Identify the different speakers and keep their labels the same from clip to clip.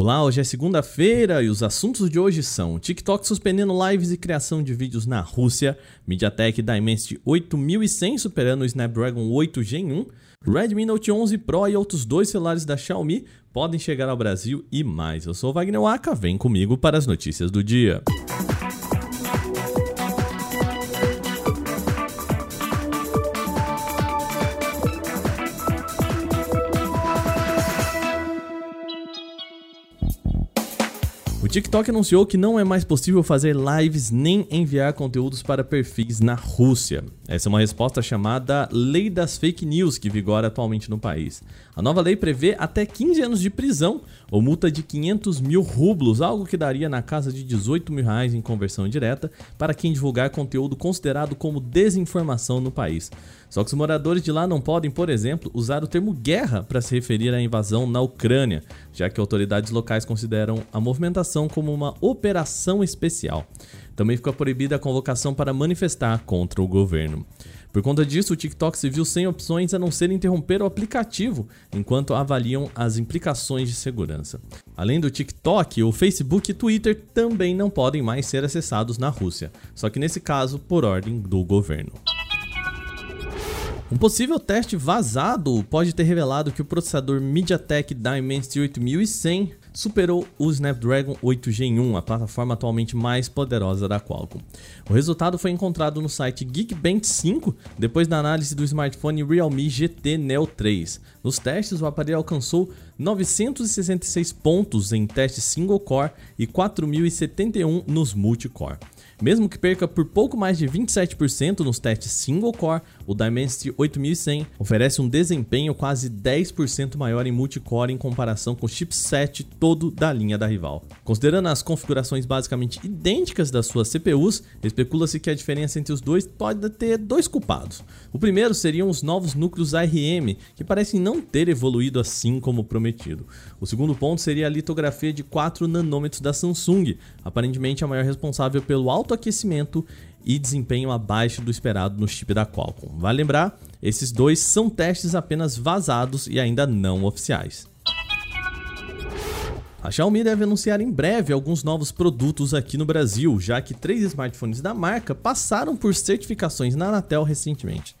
Speaker 1: Olá, hoje é segunda-feira e os assuntos de hoje são TikTok suspendendo lives e criação de vídeos na Rússia, MediaTek Dimensity 8100 superando o Snapdragon 8 Gen 1, Redmi Note 11 Pro e outros dois celulares da Xiaomi podem chegar ao Brasil e mais. Eu sou Wagner Waka, vem comigo para as notícias do dia. O TikTok anunciou que não é mais possível fazer lives nem enviar conteúdos para perfis na Rússia. Essa é uma resposta chamada Lei das Fake News que vigora atualmente no país. A nova lei prevê até 15 anos de prisão ou multa de 500 mil rublos, algo que daria na casa de 18 mil reais em conversão direta para quem divulgar conteúdo considerado como desinformação no país. Só que os moradores de lá não podem, por exemplo, usar o termo guerra para se referir à invasão na Ucrânia, já que autoridades locais consideram a movimentação como uma operação especial. Também ficou proibida a convocação para manifestar contra o governo. Por conta disso, o TikTok se viu sem opções a não ser interromper o aplicativo enquanto avaliam as implicações de segurança. Além do TikTok, o Facebook e Twitter também não podem mais ser acessados na Rússia, só que nesse caso por ordem do governo. Um possível teste vazado pode ter revelado que o processador MediaTek Dimensity 8100 superou o Snapdragon 8 Gen 1, a plataforma atualmente mais poderosa da Qualcomm. O resultado foi encontrado no site Geekbench 5, depois da análise do smartphone Realme GT Neo 3. Nos testes, o aparelho alcançou 966 pontos em testes single core e 4071 nos multicore. Mesmo que perca por pouco mais de 27% nos testes single core, o Dimensity 8100 oferece um desempenho quase 10% maior em multicore em comparação com o chipset todo da linha da rival. Considerando as configurações basicamente idênticas das suas CPUs, especula-se que a diferença entre os dois pode ter dois culpados. O primeiro seriam os novos núcleos ARM, que parecem não ter evoluído assim como prometido. O segundo ponto seria a litografia de 4 nanômetros da Samsung, aparentemente a maior responsável pelo alto aquecimento e desempenho abaixo do esperado no chip da Qualcomm. Vale lembrar, esses dois são testes apenas vazados e ainda não oficiais. A Xiaomi deve anunciar em breve alguns novos produtos aqui no Brasil, já que três smartphones da marca passaram por certificações na Anatel recentemente.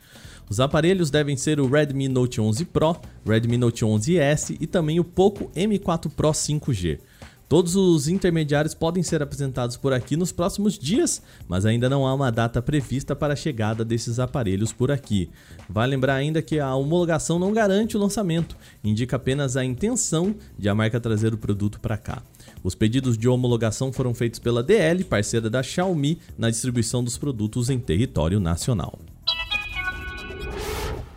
Speaker 1: Os aparelhos devem ser o Redmi Note 11 Pro, Redmi Note 11S e também o Poco M4 Pro 5G. Todos os intermediários podem ser apresentados por aqui nos próximos dias, mas ainda não há uma data prevista para a chegada desses aparelhos por aqui. Vale lembrar ainda que a homologação não garante o lançamento, indica apenas a intenção de a marca trazer o produto para cá. Os pedidos de homologação foram feitos pela DL, parceira da Xiaomi, na distribuição dos produtos em território nacional.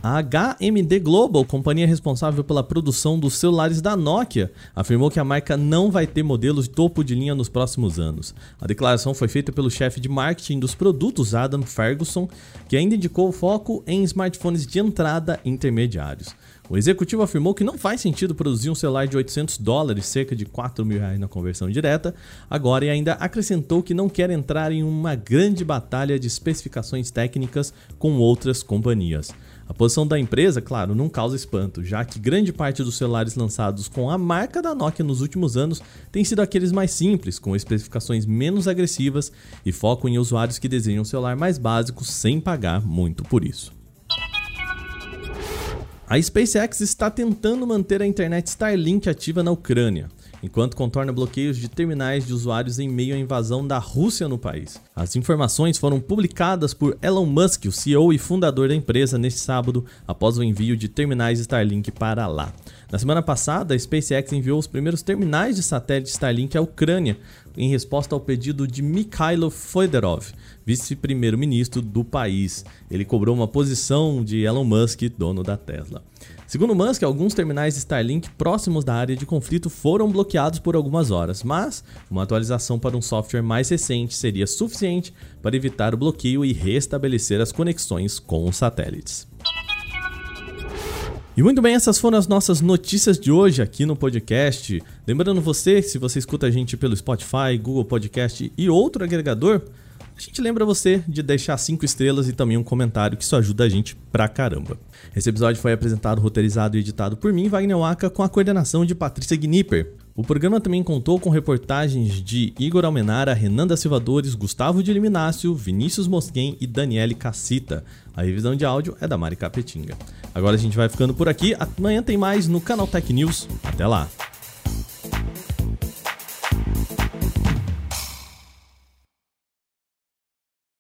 Speaker 1: A HMD Global, companhia responsável pela produção dos celulares da Nokia, afirmou que a marca não vai ter modelos de topo de linha nos próximos anos. A declaração foi feita pelo chefe de marketing dos produtos, Adam Ferguson, que ainda indicou o foco em smartphones de entrada intermediários. O executivo afirmou que não faz sentido produzir um celular de 800 dólares, cerca de 4 mil reais na conversão direta, agora e ainda acrescentou que não quer entrar em uma grande batalha de especificações técnicas com outras companhias. A posição da empresa, claro, não causa espanto, já que grande parte dos celulares lançados com a marca da Nokia nos últimos anos tem sido aqueles mais simples, com especificações menos agressivas e foco em usuários que desejam um celular mais básico sem pagar muito por isso. A SpaceX está tentando manter a internet Starlink ativa na Ucrânia enquanto contorna bloqueios de terminais de usuários em meio à invasão da Rússia no país. As informações foram publicadas por Elon Musk, o CEO e fundador da empresa, neste sábado, após o envio de terminais Starlink para lá. Na semana passada, a SpaceX enviou os primeiros terminais de satélite Starlink à Ucrânia, em resposta ao pedido de Mikhailo Fedorov, vice-primeiro-ministro do país. Ele cobrou uma posição de Elon Musk, dono da Tesla. Segundo Musk, alguns terminais Starlink próximos da área de conflito foram bloqueados por algumas horas, mas uma atualização para um software mais recente seria suficiente para evitar o bloqueio e restabelecer as conexões com os satélites. E muito bem, essas foram as nossas notícias de hoje aqui no podcast. Lembrando você, se você escuta a gente pelo Spotify, Google Podcast e outro agregador, a gente lembra você de deixar cinco estrelas e também um comentário, que isso ajuda a gente pra caramba. Esse episódio foi apresentado, roteirizado e editado por mim, Wagner Waka, com a coordenação de Patrícia Gnipper. O programa também contou com reportagens de Igor Almenara, Renan da Silvadores, Gustavo de Eliminácio, Vinícius Mosquen e Daniele Cassita. A revisão de áudio é da Mari Capetinga. Agora a gente vai ficando por aqui. Amanhã tem mais no Canal Tech News. Até lá!